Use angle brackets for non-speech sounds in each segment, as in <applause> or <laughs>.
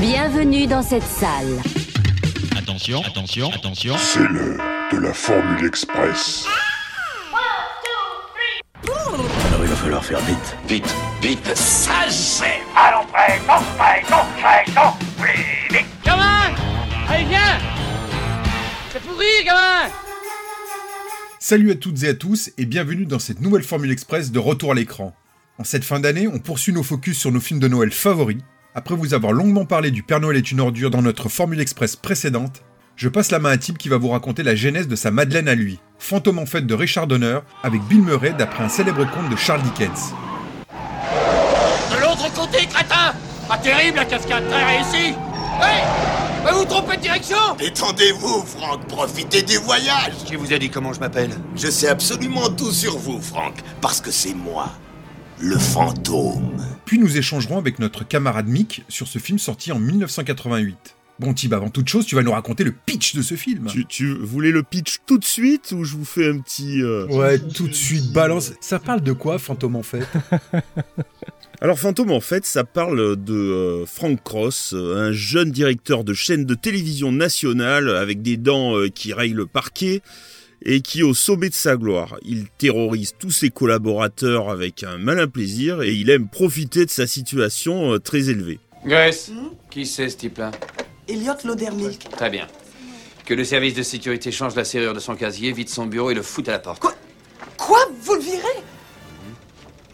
Bienvenue dans cette salle. Attention, attention, attention. C'est l'heure de la Formule Express. Alors il va falloir faire vite. Vite, vite. Ça c'est Allons prêt, non prêt, non prêt, non plus vite Gamin Allez, viens C'est pourri, gamin Salut à toutes et à tous et bienvenue dans cette nouvelle Formule Express de retour à l'écran. En cette fin d'année, on poursuit nos focus sur nos films de Noël favoris. Après vous avoir longuement parlé du Père Noël est une ordure dans notre Formule Express précédente, je passe la main à Tim qui va vous raconter la genèse de sa Madeleine à lui, fantôme en fête de Richard Donner, avec Bill Murray d'après un célèbre conte de Charles Dickens. De l'autre côté, crétin Pas terrible la cascade, très réussie Hey Va vous tromper de direction Détendez-vous, Franck. Profitez du voyage. Qui vous a dit comment je m'appelle? Je sais absolument tout sur vous, Franck. Parce que c'est moi, le fantôme. Puis nous échangerons avec notre camarade Mick sur ce film sorti en 1988. Bon Tib, avant toute chose, tu vas nous raconter le pitch de ce film. Tu, tu voulais le pitch tout de suite ou je vous fais un petit... euh, Ouais, tout de suite, balance. Ça parle de quoi, fantôme en fait? <laughs> Alors Fantôme, en fait, ça parle de euh, Frank Cross, euh, un jeune directeur de chaîne de télévision nationale avec des dents euh, qui rayent le parquet et qui au sommet de sa gloire. Il terrorise tous ses collaborateurs avec un malin plaisir et il aime profiter de sa situation euh, très élevée. Grace, qui c'est ce type-là? Elliot Laudermilk. Très bien. Que le service de sécurité change la serrure de son casier, vide son bureau et le foute à la porte. Quoi? Quoi? Vous le virez?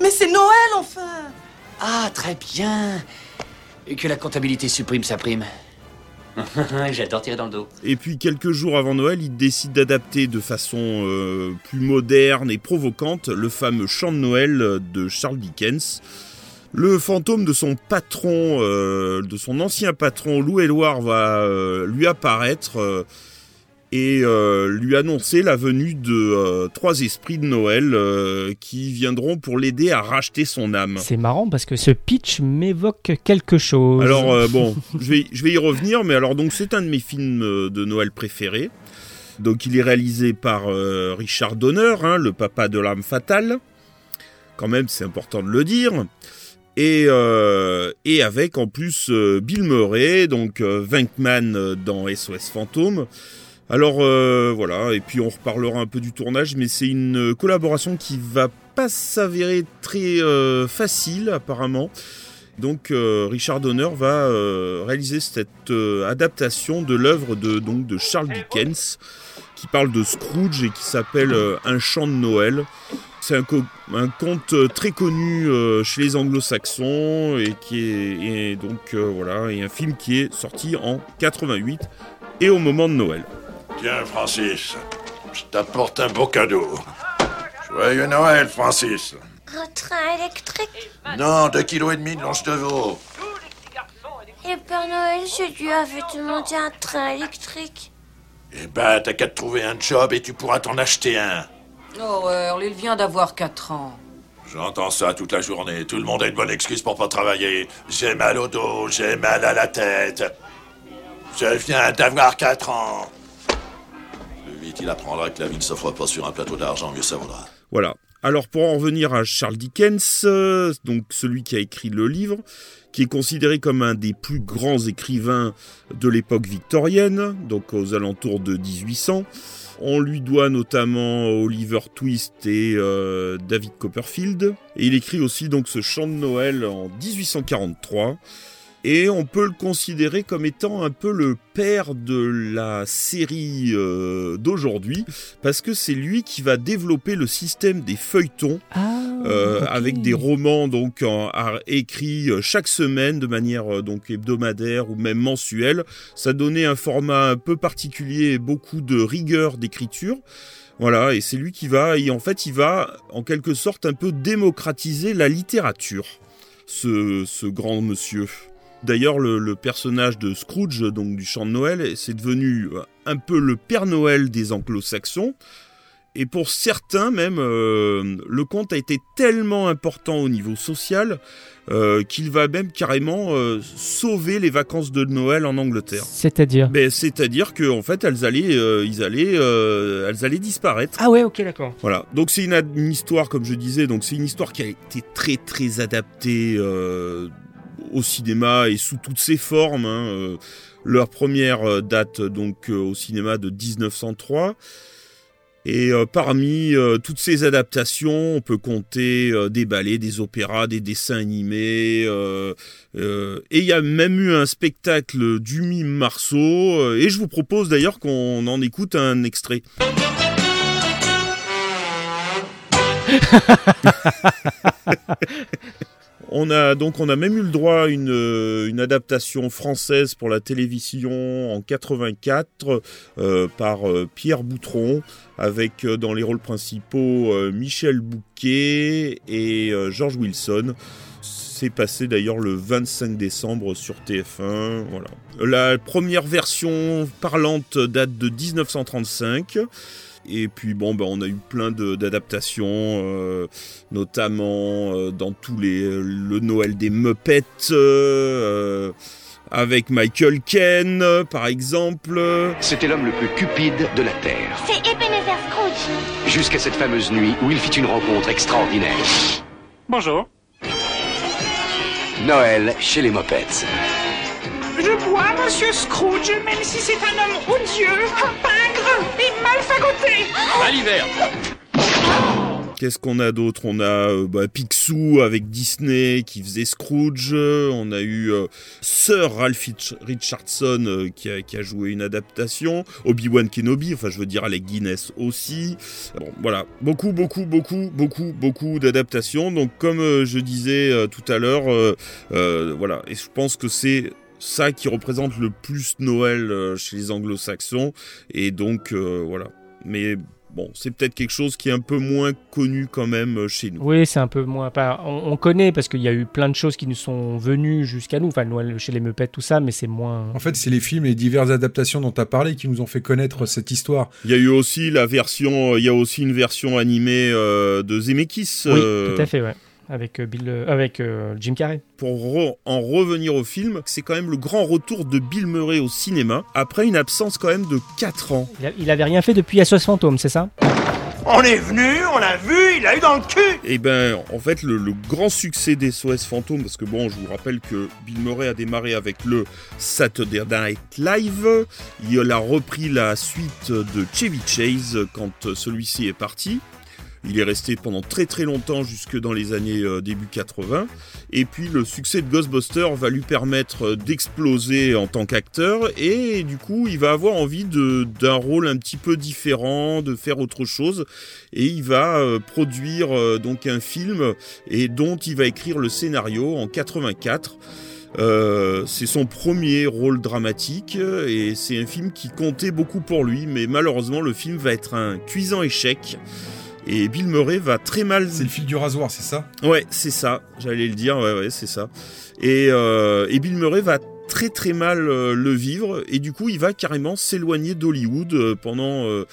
Mais c'est Noël, enfin Ah, très bien. Et que la comptabilité supprime sa prime? <laughs> Dans le dos. Et puis quelques jours avant Noël, il décide d'adapter de façon euh, plus moderne et provocante le fameux chant de Noël de Charles Dickens. Le fantôme de son patron, euh, de son ancien patron Lou Éloire va euh, lui apparaître et euh, lui annoncer la venue de euh, trois esprits de Noël euh, qui viendront pour l'aider à racheter son âme. C'est marrant parce que ce pitch m'évoque quelque chose. Alors bon, <laughs> je vais, je vais y revenir, mais alors donc c'est un de mes films de Noël préférés. Donc il est réalisé par euh, Richard Donner, hein, le papa de l'âme fatale. Quand même, c'est important de le dire. Et, euh, et avec en plus euh, Bill Murray, donc Venkman euh, dans SOS Fantôme. Alors euh, voilà, et puis on reparlera un peu du tournage, mais c'est une collaboration qui va pas s'avérer très euh, facile apparemment. Donc euh, Richard Donner va réaliser cette adaptation de l'œuvre de, Charles Dickens qui parle de Scrooge et qui s'appelle Un chant de Noël. C'est un, co- un conte très connu chez les anglo-saxons et qui donc voilà, et un film qui est sorti en 88 et au moment de Noël. Tiens, Francis, je t'apporte un beau cadeau. Joyeux Noël, Francis. Un train électrique Non, deux kilos et demi de longe de veau. Et Père Noël, je lui avais demandé un train électrique. Eh ben, t'as qu'à te trouver un job et tu pourras t'en acheter un. Oh, Earl, il vient d'avoir 4 ans. J'entends ça toute la journée. Tout le monde a une bonne excuse pour pas travailler. J'ai mal au dos, j'ai mal à la tête. Je viens d'avoir 4 ans. Il apprendra que la vie ne s'offre pas sur un plateau d'argent, mieux ça vaudra. Voilà. Alors pour en revenir à Charles Dickens, euh, donc celui qui a écrit le livre, qui est considéré comme un des plus grands écrivains de l'époque victorienne, donc aux alentours de 1800. On lui doit notamment Oliver Twist et euh, David Copperfield. Et il écrit aussi donc ce chant de Noël en 1843. Et on peut le considérer comme étant un peu le père de la série euh, d'aujourd'hui, parce que c'est lui qui va développer le système des feuilletons, Ah, euh, avec des romans donc en- à- écrits euh, chaque semaine de manière donc hebdomadaire ou même mensuelle. Ça donnait un format un peu particulier et beaucoup de rigueur d'écriture. Voilà, et c'est lui qui va, et en fait, il va en quelque sorte un peu démocratiser la littérature, ce, ce grand monsieur. D'ailleurs, le, le personnage de Scrooge, donc du chant de Noël, c'est devenu euh, un peu le Père Noël des anglo-saxons. Et pour certains même, euh, le conte a été tellement important au niveau social euh, qu'il va même carrément euh, sauver les vacances de Noël en Angleterre. C'est-à-dire Ben, c'est-à-dire que en fait, elles allaient, euh, ils allaient, euh, elles allaient disparaître. Ah ouais, ok, d'accord. Voilà. Donc c'est une, une histoire, comme je disais, donc c'est une histoire qui a été très très adaptée euh, au cinéma et sous toutes ses formes. hein, euh, leur première euh, date donc euh, au cinéma de 1903. Et parmi toutes ces adaptations, on peut compter des ballets, des opéras, des dessins animés. et il y a même eu un spectacle du mime Marceau. et je vous propose d'ailleurs qu'on en écoute un extrait. <laughs> On a même eu le droit à une, euh, adaptation française pour la télévision en 84 euh, par euh, Pierre Boutron avec dans les rôles principaux Michel Bouquet et George Wilson. C'est passé d'ailleurs le 25 décembre sur TF1. Voilà. La première version parlante date de 1935. Et puis bon, ben, on a eu plein de- d'adaptations, euh, notamment euh, dans tous les le Noël des Muppets, euh, avec Michael Ken, par exemple. C'était l'homme le plus cupide de la Terre. C'est Ebenezer Scrooge. Jusqu'à cette fameuse nuit où il fit une rencontre extraordinaire. Bonjour. Noël chez les Muppets. Je bois, monsieur Scrooge, même si c'est un homme odieux, pingre et mal fagoté. À l'hiver Qu'est-ce qu'on a d'autre? On a euh, bah, Picsou avec Disney qui faisait Scrooge. On a eu euh, Sir Ralph Richardson euh, qui, a, qui a joué une adaptation. Obi-Wan Kenobi, enfin je veux dire Alec Guinness aussi. Bon voilà, beaucoup, beaucoup, beaucoup, beaucoup, beaucoup d'adaptations. Donc comme euh, je disais euh, tout à l'heure, euh, euh, voilà, et je pense que c'est ça qui représente le plus Noël euh, chez les anglo-saxons. Et donc euh, voilà. Mais bon, c'est peut-être quelque chose qui est un peu moins connu quand même euh, chez nous. Oui, c'est un peu moins. On, on connaît parce qu'il y a eu plein de choses qui nous sont venues jusqu'à nous. Enfin, Noël chez les Muppets, tout ça, mais c'est moins. En fait, c'est les films et les diverses adaptations dont tu as parlé qui nous ont fait connaître cette histoire. Il y a eu aussi la version, il y a aussi une version animée euh, de Zemeckis. Oui, euh, tout à fait, ouais. Avec, euh, Bill, euh, avec euh, Jim Carrey. Pour re- en revenir au film, c'est quand même le grand retour de Bill Murray au cinéma après une absence quand même de 4 ans. Il, a- il avait rien fait depuis SOS Fantôme, c'est ça? On est venu, on l'a vu, il a eu dans le cul. Et ben, en fait, le, le grand succès des SOS Fantômes, parce que bon, je vous rappelle que Bill Murray a démarré avec le Saturday Night Live. Il a repris la suite de Chevy Chase quand celui-ci est parti. Il est resté pendant très très longtemps jusque dans les années euh, début 80. Et puis le succès de Ghostbusters va lui permettre euh, d'exploser en tant qu'acteur et du coup il va avoir envie d'un rôle un petit peu différent, de faire autre chose et il va euh, produire donc un film et dont il va écrire le scénario en 84. Euh, c'est son premier rôle dramatique et c'est un film qui comptait beaucoup pour lui, mais malheureusement le film va être un cuisant échec. Et Bill Murray va très mal. C'est le fil du rasoir, c'est ça? Ouais, c'est ça. J'allais le dire. Ouais, ouais, c'est ça. Et, euh, et Bill Murray va très très mal euh, le vivre et du coup il va carrément s'éloigner d'Hollywood euh, pendant euh,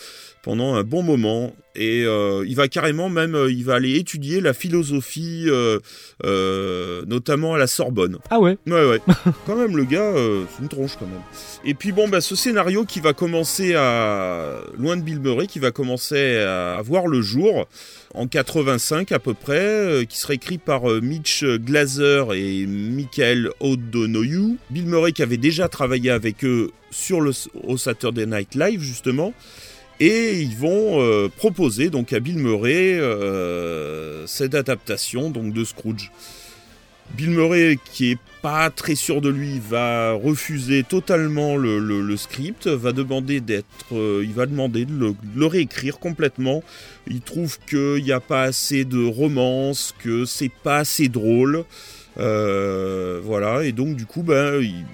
pendant un bon moment et euh, il va carrément même euh, il va aller étudier la philosophie euh, euh, notamment à la Sorbonne. Ah ouais Ouais ouais. <laughs> quand même le gars c'est une tronche quand même. Et puis bon bah ce scénario qui va commencer à loin de Bill Murray qui va commencer à voir le jour en 85 à peu près, qui sera écrit par Mitch Glazer et Michael O'Donoghue. Bill Murray qui avait déjà travaillé avec eux sur le au Saturday Night Live justement. Et ils vont euh, proposer donc à Bill Murray euh, cette adaptation donc de Scrooge. Bill Murray, qui est pas très sûr de lui, va refuser totalement le, le- le script, va demander d'être, euh, il va demander de le, de le réécrire complètement. Il trouve qu'il n'y a pas assez de romance, que c'est pas assez drôle. Euh, voilà, et donc du coup, ben, il-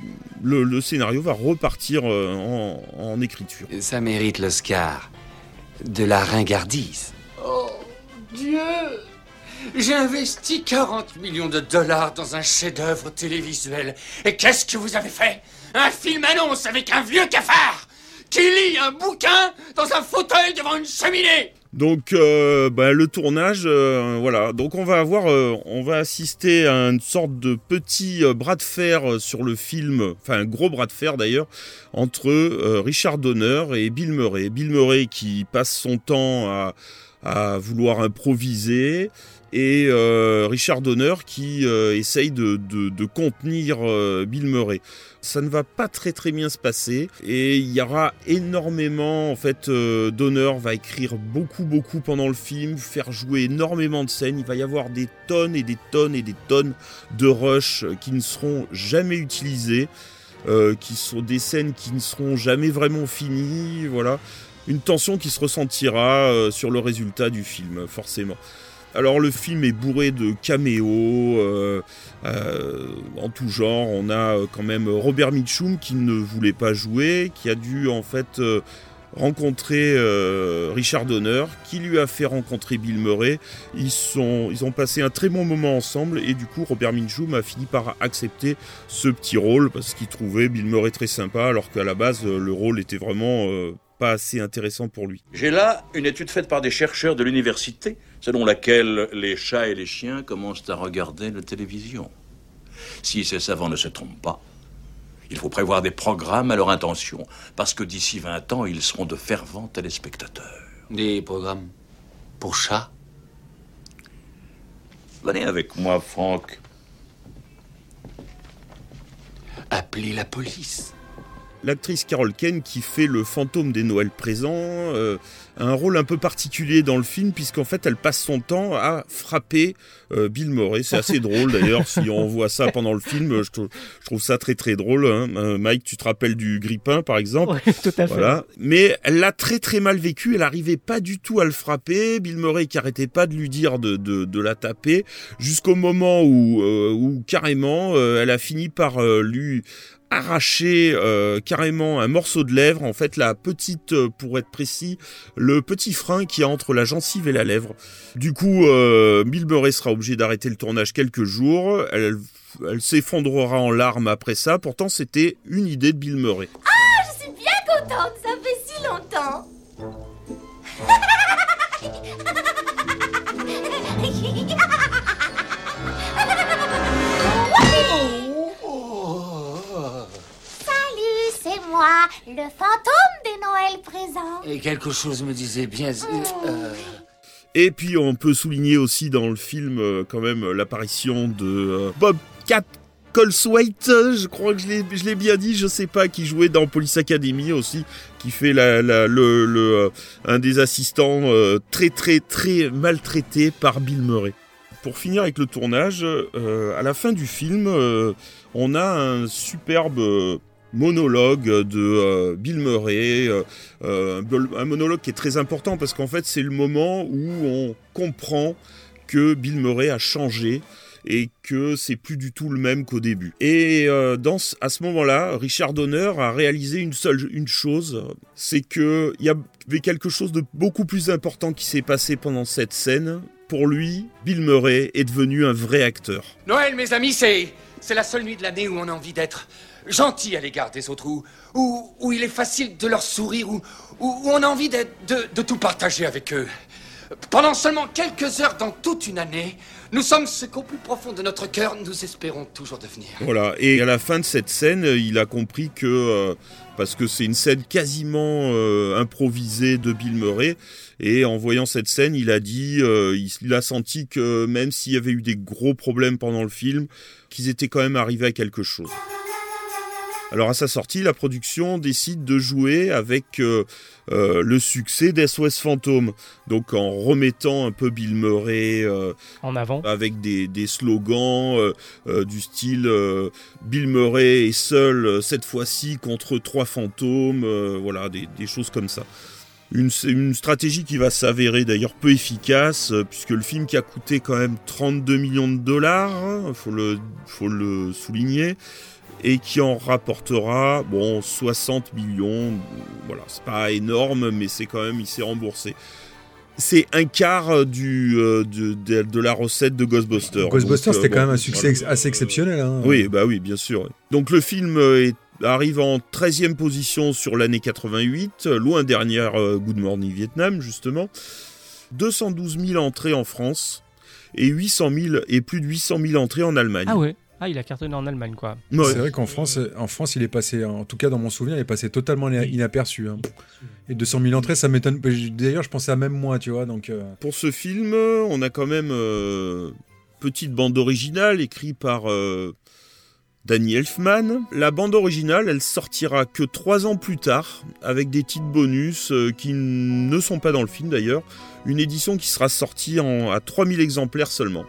le, le scénario va repartir euh, en, en écriture. Ça mérite l'Oscar. De la ringardise. Oh, Dieu J'ai investi 40 millions de dollars dans un chef-d'œuvre télévisuel. Et qu'est-ce que vous avez fait? Un film annonce avec un vieux cafard qui lit un bouquin dans un fauteuil devant une cheminée Donc euh, bah, le tournage, euh, voilà. Donc on va avoir, euh, on va assister à une sorte de petit bras de fer sur le film, enfin un gros bras de fer d'ailleurs, entre Richard Donner et Bill Murray. Bill Murray qui passe son temps à vouloir improviser et euh, Richard Donner qui euh, essaye de, contenir euh, Bill Murray. Ça ne va pas très très bien se passer et il y aura énormément en fait Donner va écrire beaucoup beaucoup pendant le film, faire jouer énormément de scènes, il va y avoir des tonnes et des tonnes et des tonnes de rush qui ne seront jamais utilisées, qui sont des scènes qui ne seront jamais vraiment finies, voilà. Une tension qui se ressentira sur le résultat du film, forcément. Alors le film est bourré de caméos euh, euh, en tout genre. On a euh, quand même Robert Mitchum qui ne voulait pas jouer, qui a dû en fait rencontrer Richard Donner, qui lui a fait rencontrer Bill Murray. Ils, sont, ils ont passé un très bon moment ensemble et du coup Robert Mitchum a fini par accepter ce petit rôle parce qu'il trouvait Bill Murray très sympa alors qu'à la base le rôle était vraiment pas assez intéressant pour lui. J'ai là une étude faite par des chercheurs de l'université, selon laquelle les chats et les chiens commencent à regarder la télévision. Si ces savants ne se trompent pas, il faut prévoir des programmes à leur intention, parce que d'ici 20 ans, ils seront de fervents téléspectateurs. Des programmes pour chats? Venez avec moi, Franck. Appelez la police. L'actrice Carol Kane qui fait le fantôme des Noëls présents euh, a un rôle un peu particulier dans le film puisqu'en fait elle passe son temps à frapper euh, Bill Murray. C'est assez <laughs> drôle d'ailleurs si on voit ça pendant le film. Je, trou- je trouve ça très très drôle. hein. Euh, Mike, tu te rappelles du Grippin par exemple? Ouais, tout à fait. Voilà. Mais elle l'a très très mal vécu. Elle arrivait pas du tout à le frapper. Bill Murray qui arrêtait pas de lui dire de, de, de la taper jusqu'au moment où, euh, où carrément euh, elle a fini par euh, lui arracher euh, carrément un morceau de lèvre, en fait la petite, euh, pour être précis, le petit frein qui est entre la gencive et la lèvre. Du coup, euh, Bill Murray sera obligé d'arrêter le tournage quelques jours. Elle s'effondrera en larmes après ça. Pourtant, c'était une idée de Bill Murray. Ah, je suis bien contente, ça fait si longtemps. <laughs> moi, le fantôme des Noëls présents. Et quelque chose me disait bien. euh, Et puis on peut souligner aussi dans le film euh, quand même l'apparition de euh, Bob Cat Coleswaite, euh, je crois que je l'ai, bien dit, je sais pas, qui jouait dans Police Academy aussi, qui fait la, la- le, le, euh, un des assistants euh, très très très maltraité par Bill Murray. Pour finir avec le tournage, euh, à la fin du film, euh, on a un superbe euh, monologue de euh, Bill Murray, euh, euh, un monologue qui est très important parce qu'en fait c'est le moment où on comprend que Bill Murray a changé et que c'est plus du tout le même qu'au début. Et à ce moment-là, Richard Donner a réalisé une seule une chose, c'est que il y avait quelque chose de beaucoup plus important qui s'est passé pendant cette scène. Pour lui, Bill Murray est devenu un vrai acteur. Noël, mes amis. C'est la seule nuit de l'année où on a envie d'être gentil à l'égard des autres, où, où, où il est facile de leur sourire, où, où, on a envie de, de tout partager avec eux. Pendant seulement quelques heures dans toute une année, nous sommes ce qu'au plus profond de notre cœur, nous espérons toujours devenir. Voilà, et à la fin de cette scène, il a compris que, euh, parce que c'est une scène quasiment euh, improvisée de Bill Murray, et en voyant cette scène, il a dit, euh, il a senti que même s'il y avait eu des gros problèmes pendant le film, qu'ils étaient quand même arrivés à quelque chose. Alors à sa sortie, la production décide de jouer avec euh, euh, le succès d'SOS Phantom, donc en remettant un peu Bill Murray euh, en avant, avec des, des slogans du style Bill Murray est seul cette fois-ci contre trois fantômes, voilà des, des choses comme ça. Une, une stratégie qui va s'avérer d'ailleurs peu efficace, puisque le film qui a coûté quand même 32 millions de dollars, hein, faut, le, faut le souligner, et qui en rapportera bon 60 millions. Voilà, c'est pas énorme, mais c'est quand même il s'est remboursé. C'est un quart du, euh, de, de, de la recette de Ghostbusters. Ghostbusters, euh, c'était quand bon, même un succès voilà. assez exceptionnel. hein. Oui, bah oui, bien sûr. Donc le film euh, est- arrive en 13e position sur l'année 88, euh, loin derrière euh, Good Morning Vietnam, justement. 212 000 entrées en France et 800 000 et plus de 800 000 entrées en Allemagne. Ah ouais. Ah, il a cartonné en Allemagne, quoi. C'est vrai qu'en France, en France, il est passé, en tout cas dans mon souvenir, il est passé totalement ina- inaperçu. hein. Et 200 000 entrées, ça m'étonne. D'ailleurs, je pensais à même moi, tu vois. Donc, euh, Pour ce film, on a quand même euh, petite bande originale écrite par euh, Danny Elfman. La bande originale, elle sortira que trois ans plus tard, avec des titres bonus euh, qui ne sont pas dans le film d'ailleurs. Une édition qui sera sortie en, à 3000 exemplaires seulement.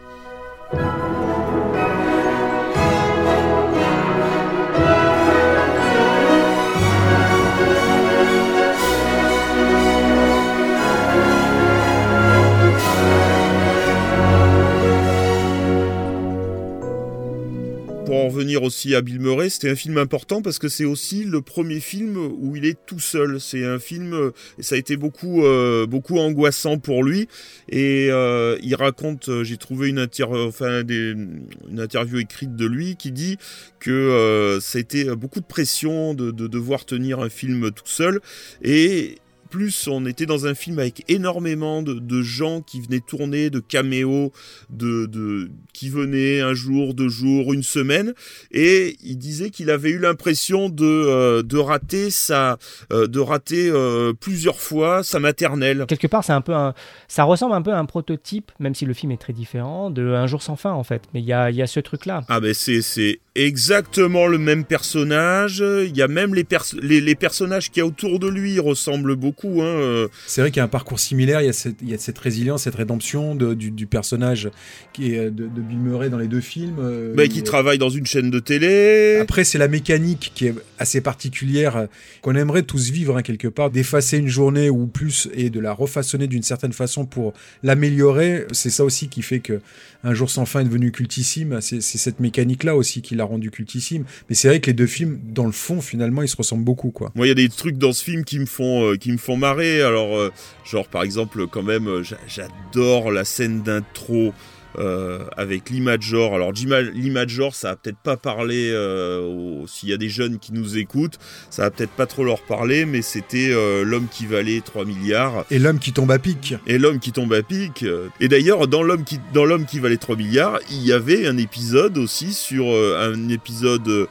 Aussi à Bill Murray, c'était un film important parce que c'est aussi le premier film où il est tout seul. C'est un film, euh, et ça a été beaucoup, euh, beaucoup angoissant pour lui. Et euh, il raconte, euh, j'ai trouvé une, inter- enfin, une interview écrite de lui qui dit que euh, ça a été beaucoup de pression de, de devoir tenir un film tout seul. Et plus on était dans un film avec énormément de, de gens qui venaient tourner, de caméos, de, de qui venaient un jour, deux jours, une semaine, et il disait qu'il avait eu l'impression de euh, de rater sa, euh, de rater euh, plusieurs fois sa maternelle. Quelque part, c'est un peu un, ça ressemble un peu à un prototype, même si le film est très différent, de Un jour sans fin en fait. Mais il y a, y a ce truc-là. Ah ben c'est c'est exactement le même personnage. Il y a même les, pers- les, les personnages qui y a autour de lui ressemblent beaucoup. Hein. euh. c'est vrai qu'il y a un parcours similaire. Il y a cette, il y a cette résilience, cette rédemption de- du, du personnage qui est de, de Bill Murray dans les deux films. euh, Bah, qui travaille dans une chaîne de télé. Après, c'est la mécanique qui est assez particulière, euh, qu'on aimerait tous vivre hein, quelque part, d'effacer une journée ou plus et de la refaçonner d'une certaine façon pour l'améliorer. C'est ça aussi qui fait que Un jour sans fin est devenu cultissime. C'est c'est cette mécanique-là aussi qui l'a rendu cultissime. Mais c'est vrai que les deux films, dans le fond, finalement, ils se ressemblent beaucoup, quoi. Moi, il y a des trucs dans ce film qui me font, euh, qui me font marrer. Alors, euh, genre, par exemple, quand même, euh, j'a- j'adore la scène d'intro. euh, avec l'Imagor. Alors l'Imagor, ça va peut-être pas parler euh, s'il y a des jeunes qui nous écoutent, ça va peut-être pas trop leur parler, mais c'était euh, l'homme qui valait 3 milliards. Et l'homme qui tombe à pic. Et l'homme qui tombe à pic. Et d'ailleurs, dans l'homme qui dans l'homme qui valait 3 milliards, il y avait un épisode aussi sur un épisode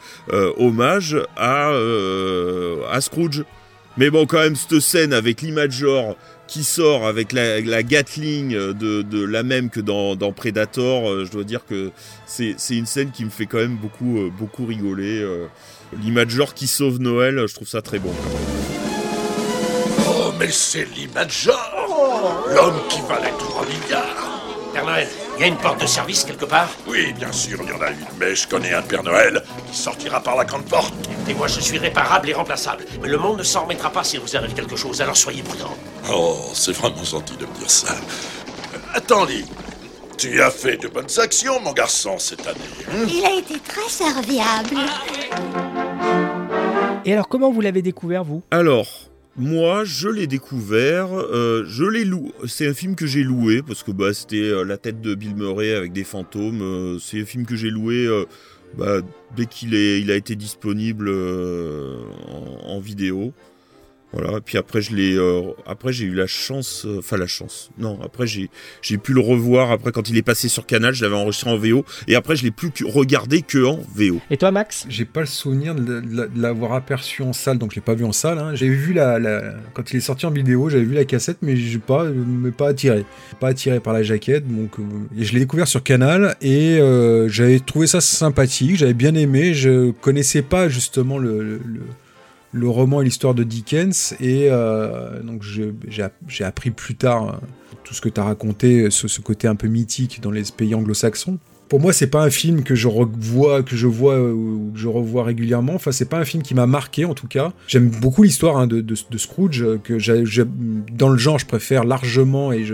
hommage à à Scrooge. Mais bon, quand même, cette scène avec l'Imagor qui sort avec la, Gatling de, de la même que dans, Predator, euh, je dois dire que c'est une scène qui me fait quand même beaucoup, euh, beaucoup rigoler. euh. L'Imagor qui sauve Noël, je trouve ça très bon. Oh, mais c'est l'Imagor L'homme qui valait 3 milliards Noël, il y a une porte de service quelque part Oui, bien sûr, il y en a une, mais je connais un Père Noël qui sortira par la grande porte. Et moi, je suis réparable et remplaçable. Mais le monde ne s'en remettra pas s'il vous arrive quelque chose, alors soyez prudents. Oh, c'est vraiment gentil de me dire ça. Attends, Lee. Tu as fait de bonnes actions, mon garçon, cette année. hein? Il a été très serviable. Et alors, comment vous l'avez découvert, vous? Alors, moi, je l'ai découvert, euh, je l'ai loué. C'est un film que j'ai loué parce que bah, c'était euh, la tête de Bill Murray avec des fantômes. euh, c'est un film que j'ai loué bah, dès qu'il il a été disponible en vidéo. Voilà. Puis après, je l'ai, euh, après j'ai eu la chance, euh, enfin la chance. Non, après j'ai, j'ai pu le revoir. Après, quand il est passé sur Canal, je l'avais enregistré en VO. Et après, je l'ai plus regardé que en VO. Et toi, Max? J'ai pas le souvenir de l- de de l'avoir aperçu en salle, donc je l'ai pas vu en salle. hein. J'ai vu la, la- quand il est sorti en vidéo, j'avais vu la cassette, mais j'ai pas, mais pas attiré, pas attiré par la jaquette. Donc, euh, et je l'ai découvert sur Canal et euh, j'avais trouvé ça sympathique, j'avais bien aimé. Je connaissais pas justement le, le, le- le roman et l'histoire de Dickens et euh, donc j'ai app- j'ai appris plus tard euh, tout ce que tu as raconté, ce, ce côté un peu mythique dans les pays anglo-saxons. Pour moi, c'est pas un film que je revois, que je vois euh, ou que je revois régulièrement. Enfin, c'est pas un film qui m'a marqué en tout cas. J'aime beaucoup l'histoire hein, de, Scrooge, que dans le genre, je préfère largement et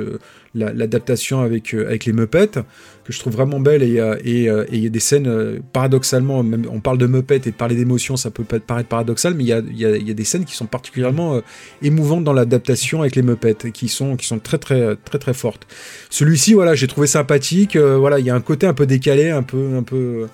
l'adaptation avec avec les Muppets que je trouve vraiment belle et euh, et euh, et il y a des scènes euh, paradoxalement, même on parle de Muppets et parler d'émotions, ça peut paraître paradoxal, mais il y a, il y a- il y a des scènes qui sont particulièrement euh, émouvantes dans l'adaptation avec les Muppets, qui sont qui sont très très très très fortes. Celui-ci, voilà, j'ai trouvé sympathique. euh, voilà, il y a un côté un peu décalé, un peu un peu.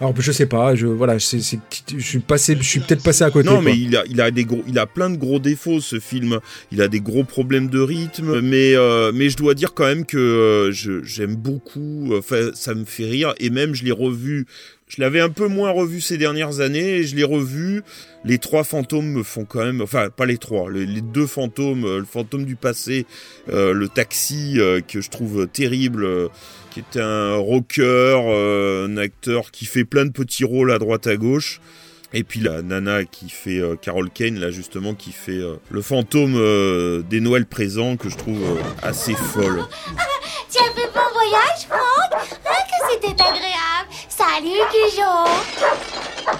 Alors je sais pas, je voilà, c'est, c'est- je suis passé, je suis peut-être passé à côté. Non, quoi. mais il a, il a des gros, il a plein de gros défauts ce film. Il a des gros problèmes de rythme, mais euh, mais je dois dire quand même que je- j'aime beaucoup Enfin, ça me fait rire. Et même, je l'ai revu. Je l'avais un peu moins revu ces dernières années. Et je l'ai revu. Les trois fantômes me font quand même. Enfin, pas les trois. Les, deux fantômes. euh, Le fantôme du passé, euh, le taxi euh, que je trouve terrible. euh, qui est un rocker, euh, un acteur qui fait plein de petits rôles à droite à gauche. Et puis la nana qui fait euh, Carol Kane, là justement, qui fait euh, le fantôme euh, des Noëls présents, que je trouve euh, assez folle. Tu c'était agréable Salut, Cujo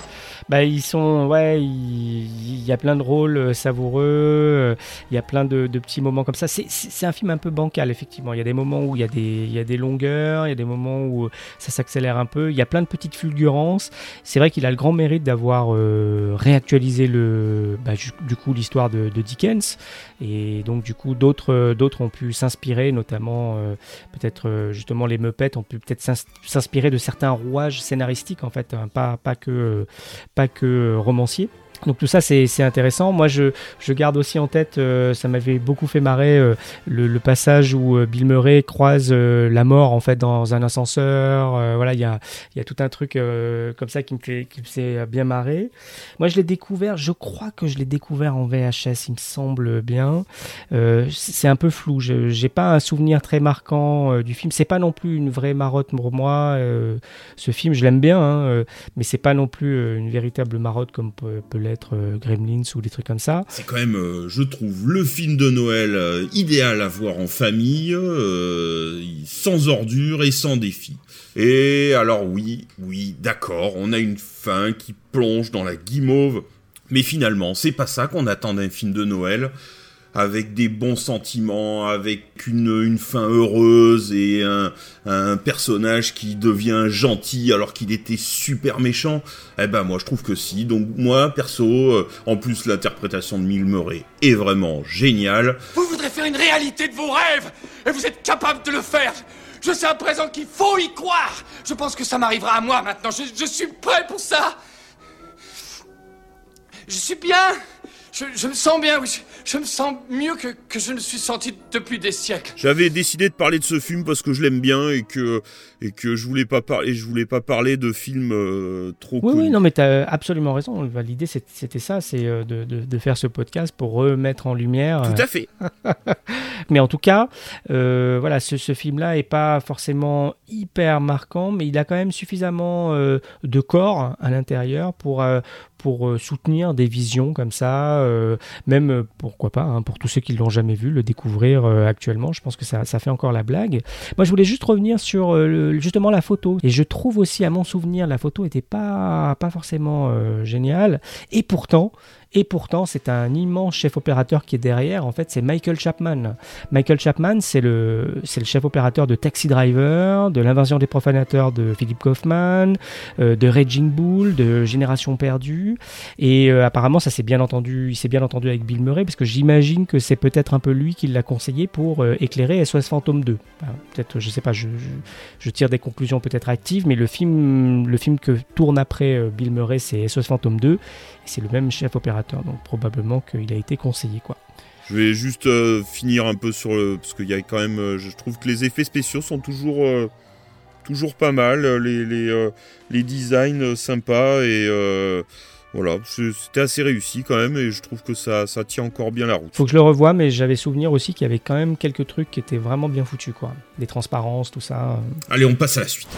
Bah, ils sont, ouais, il y, a plein de rôles euh, savoureux, euh, il y a plein de, petits moments comme ça. C'est- un film un peu bancal, effectivement. Il y a des moments où il y a des, longueurs, il y a des moments où ça s'accélère un peu. Il y a plein de petites fulgurances. C'est vrai qu'il a le grand mérite d'avoir euh, réactualisé le, bah, du coup l'histoire de Dickens, et donc du coup d'autres euh, ont pu s'inspirer, notamment euh, peut-être euh, justement les Muppets ont pu peut-être s'ins- s'inspirer de certains rouages scénaristiques en fait, hein, pas pas que pas que euh, romancier. Donc tout ça c'est intéressant. Moi je, je garde aussi en tête, euh, ça m'avait beaucoup fait marrer euh, le, passage où euh, Bill Murray croise la mort en fait dans un ascenseur. Voilà il y a, y a tout un truc comme ça qui me qui me fait bien marrer. Moi je l'ai découvert, je crois que je l'ai découvert en VHS, il me semble bien. C'est un peu flou. J'ai pas un souvenir très marquant du film. C'est pas non plus une vraie marotte pour moi. ce film je l'aime bien, hein, mais c'est pas non plus une véritable marotte comme peut, peut l'être euh, Gremlins ou des trucs comme ça. C'est quand même, euh, je trouve, le film de Noël euh, idéal à voir en famille, sans ordures et sans défi. Et alors oui, oui, d'accord, on a une fin qui plonge dans la guimauve, mais finalement, c'est pas ça qu'on attend d'un film de Noël avec des bons sentiments, avec une, une fin heureuse et un, un personnage qui devient gentil alors qu'il était super méchant, eh ben moi je trouve que si. Donc moi perso, euh, en plus l'interprétation de Bill Murray est vraiment géniale. Vous voudrez faire une réalité de vos rêves et vous êtes capable de le faire. Je sais à présent qu'il faut y croire. Je pense que ça m'arrivera à moi maintenant. Je, je suis prêt pour ça. Je suis bien. Je, je me sens bien. Je me sens mieux que, je ne suis senti depuis des siècles. J'avais décidé de parler de ce film parce que je l'aime bien et que et que je voulais pas parler, je voulais pas parler de films euh, trop Oui, connus. oui, non, mais tu as absolument raison. L'idée, c'était ça, c'est euh, de, de- de faire ce podcast pour remettre en lumière. Tout euh, à fait. <laughs> mais en tout cas, euh, voilà, ce, ce film-là est pas forcément hyper marquant, mais il a quand même suffisamment euh, de corps à l'intérieur pour euh, pour euh, soutenir des visions comme ça, euh, même euh, pourquoi pas, hein, pour tous ceux qui l'ont jamais vu, le découvrir euh, actuellement. Je pense que ça, ça fait encore la blague. Moi, je voulais juste revenir sur euh, le- justement la photo. Et je trouve aussi, à mon souvenir, la photo était pas pas forcément euh, géniale. Et pourtant. Et pourtant, c'est un immense chef opérateur qui est derrière. En fait, c'est Michael Chapman. Michael Chapman, c'est le, c'est le chef opérateur de Taxi Driver, de L'invasion des profanateurs de Philip Kaufman, euh, de Raging Bull, de Génération perdue. Et euh, apparemment, ça s'est bien entendu, il s'est bien entendu avec Bill Murray, parce que j'imagine que c'est peut-être un peu lui qui l'a conseillé pour euh, éclairer SOS Phantom 2. Enfin, peut-être, je sais pas, je, je, tire des conclusions peut-être actives, mais le film, le film que tourne après Bill Murray, c'est SOS Phantom 2, et c'est le même chef opérateur, donc probablement qu'il a été conseillé, quoi. Je vais juste euh, finir un peu sur le parce qu'il y a quand même, euh, je trouve que les effets spéciaux sont toujours euh, toujours pas mal, les les, euh, les designs sympas et euh, voilà, c'était assez réussi quand même et je trouve que ça ça tient encore bien la route. Faut que je le revoie, mais j'avais souvenir aussi qu'il y avait quand même quelques trucs qui étaient vraiment bien foutus, quoi. Des transparences, tout ça. Allez, on passe à la suite.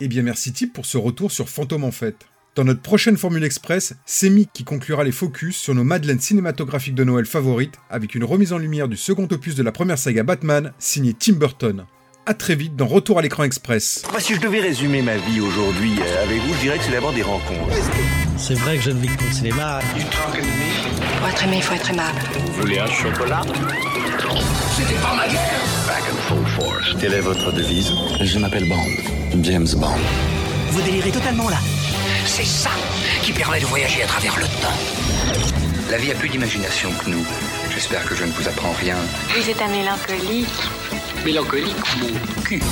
Eh bien merci Tip pour ce retour sur Fantôme en fête. Dans notre prochaine Formule Express, c'est Mick qui conclura les focus sur nos madeleines cinématographiques de Noël favorites avec une remise en lumière du second opus de la première saga Batman signé Tim Burton. A très vite dans Retour à l'écran express. Moi, si je devais résumer ma vie aujourd'hui euh, avec vous, je dirais que c'est d'abord des rencontres. C'est vrai que je ne vis que pour le cinéma. Pour être aimé, il faut être aimable. Vous voulez un chocolat? C'était pas ma guerre Back and full force. Quelle est votre devise? Je m'appelle Bond. James Bond. Vous délirez totalement là. C'est ça qui permet de voyager à travers le temps. La vie a plus d'imagination que nous. J'espère que je ne vous apprends rien. Vous êtes un mélancolique. Mélancolique, mon cul.